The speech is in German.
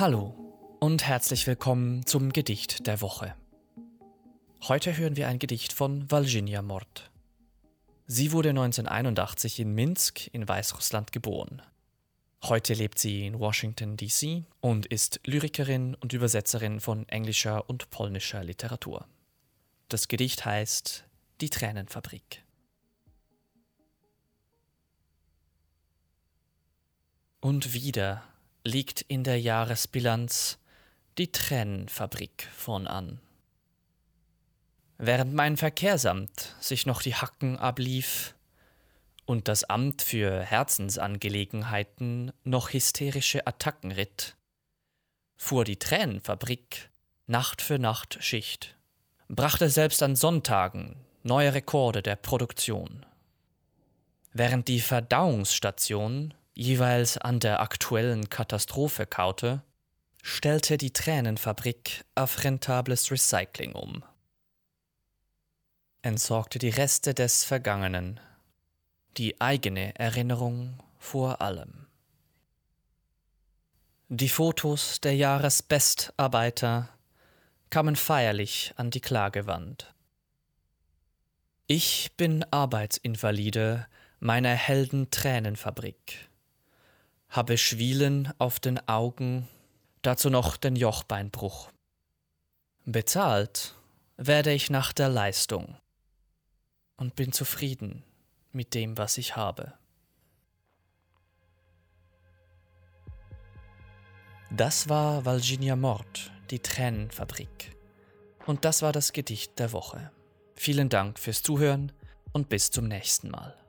Hallo und herzlich willkommen zum Gedicht der Woche. Heute hören wir ein Gedicht von Valjinia Mord. Sie wurde 1981 in Minsk in Weißrussland geboren. Heute lebt sie in Washington, DC und ist Lyrikerin und Übersetzerin von englischer und polnischer Literatur. Das Gedicht heißt Die Tränenfabrik. Und wieder liegt in der Jahresbilanz die Tränenfabrik vorn an. Während mein Verkehrsamt sich noch die Hacken ablief und das Amt für Herzensangelegenheiten noch hysterische Attacken ritt, fuhr die Tränenfabrik Nacht für Nacht Schicht, brachte selbst an Sonntagen neue Rekorde der Produktion. Während die Verdauungsstation jeweils an der aktuellen Katastrophe kaute, stellte die Tränenfabrik auf rentables Recycling um. Entsorgte die Reste des Vergangenen, die eigene Erinnerung vor allem. Die Fotos der Jahresbestarbeiter kamen feierlich an die Klagewand. Ich bin Arbeitsinvalide meiner Helden Tränenfabrik habe Schwielen auf den Augen, dazu noch den Jochbeinbruch. Bezahlt werde ich nach der Leistung und bin zufrieden mit dem, was ich habe. Das war Valginia Mord, die Tränenfabrik. Und das war das Gedicht der Woche. Vielen Dank fürs Zuhören und bis zum nächsten Mal.